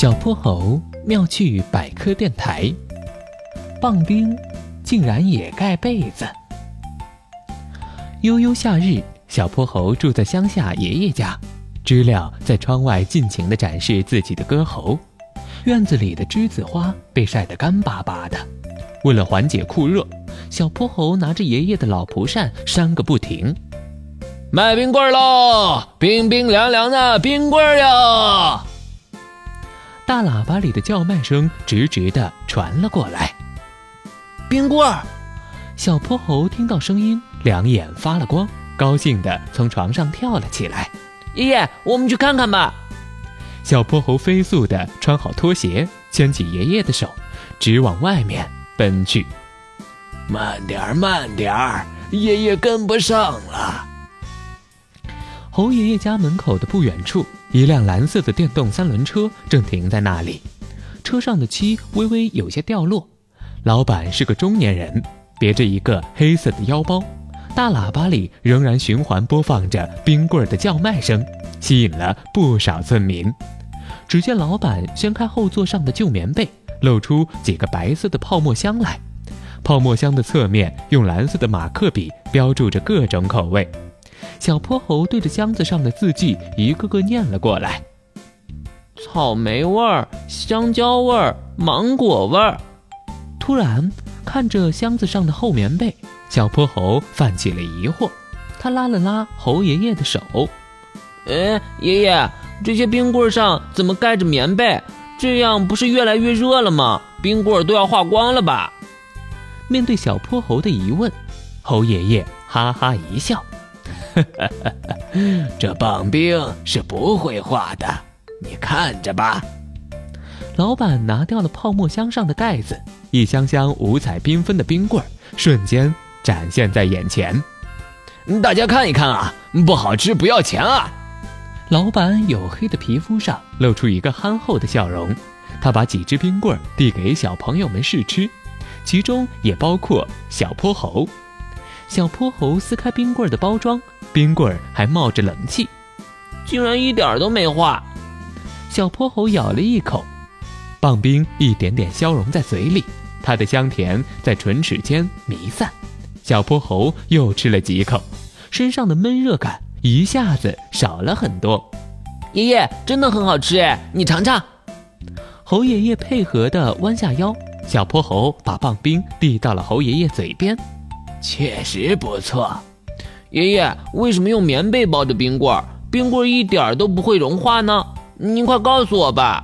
小泼猴妙趣百科电台，棒冰竟然也盖被子。悠悠夏日，小泼猴住在乡下爷爷家，知了在窗外尽情地展示自己的歌喉。院子里的栀子花被晒得干巴巴的。为了缓解酷热，小泼猴拿着爷爷的老蒲扇扇个不停。卖冰棍喽！冰冰凉凉的冰棍哟！大喇叭里的叫卖声直直的传了过来。冰棍儿，小泼猴听到声音，两眼发了光，高兴的从床上跳了起来。爷爷，我们去看看吧。小泼猴飞速的穿好拖鞋，牵起爷爷的手，直往外面奔去。慢点儿，慢点儿，爷爷跟不上了。猴爷爷家门口的不远处，一辆蓝色的电动三轮车正停在那里，车上的漆微微有些掉落。老板是个中年人，别着一个黑色的腰包，大喇叭里仍然循环播放着冰棍儿的叫卖声，吸引了不少村民。只见老板掀开后座上的旧棉被，露出几个白色的泡沫箱来，泡沫箱的侧面用蓝色的马克笔标注着各种口味。小泼猴对着箱子上的字迹一个个念了过来：草莓味儿、香蕉味儿、芒果味儿。突然，看着箱子上的厚棉被，小泼猴泛起了疑惑。他拉了拉猴爷爷的手：“哎，爷爷，这些冰棍上怎么盖着棉被？这样不是越来越热了吗？冰棍都要化光了吧？”面对小泼猴的疑问，猴爷爷哈哈一笑。这棒冰是不会化的，你看着吧。老板拿掉了泡沫箱上的盖子，一箱箱五彩缤纷的冰棍儿瞬间展现在眼前。大家看一看啊，不好吃不要钱啊！老板黝黑的皮肤上露出一个憨厚的笑容，他把几只冰棍儿递给小朋友们试吃，其中也包括小泼猴。小泼猴撕开冰棍的包装。冰棍儿还冒着冷气，竟然一点都没化。小泼猴咬了一口，棒冰一点点消融在嘴里，它的香甜在唇齿间弥散。小泼猴又吃了几口，身上的闷热感一下子少了很多。爷爷真的很好吃哎，你尝尝。猴爷爷配合的弯下腰，小泼猴把棒冰递到了猴爷爷嘴边，确实不错。爷爷，为什么用棉被包着冰棍儿？冰棍儿一点都不会融化呢？您快告诉我吧。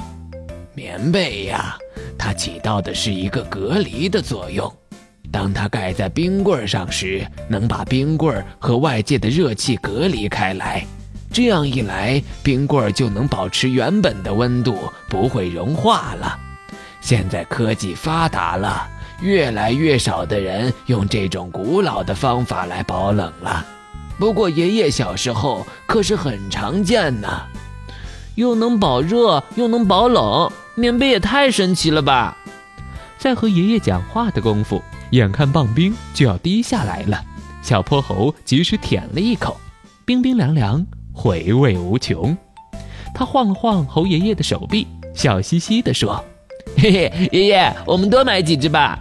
棉被呀，它起到的是一个隔离的作用。当它盖在冰棍儿上时，能把冰棍儿和外界的热气隔离开来。这样一来，冰棍儿就能保持原本的温度，不会融化了。现在科技发达了，越来越少的人用这种古老的方法来保冷了。不过爷爷小时候可是很常见呢，又能保热又能保冷，棉被也太神奇了吧！在和爷爷讲话的功夫，眼看棒冰就要滴下来了，小泼猴及时舔了一口，冰冰凉凉，回味无穷。他晃了晃猴爷爷的手臂，笑嘻嘻地说：“嘿嘿，爷爷，我们多买几只吧。”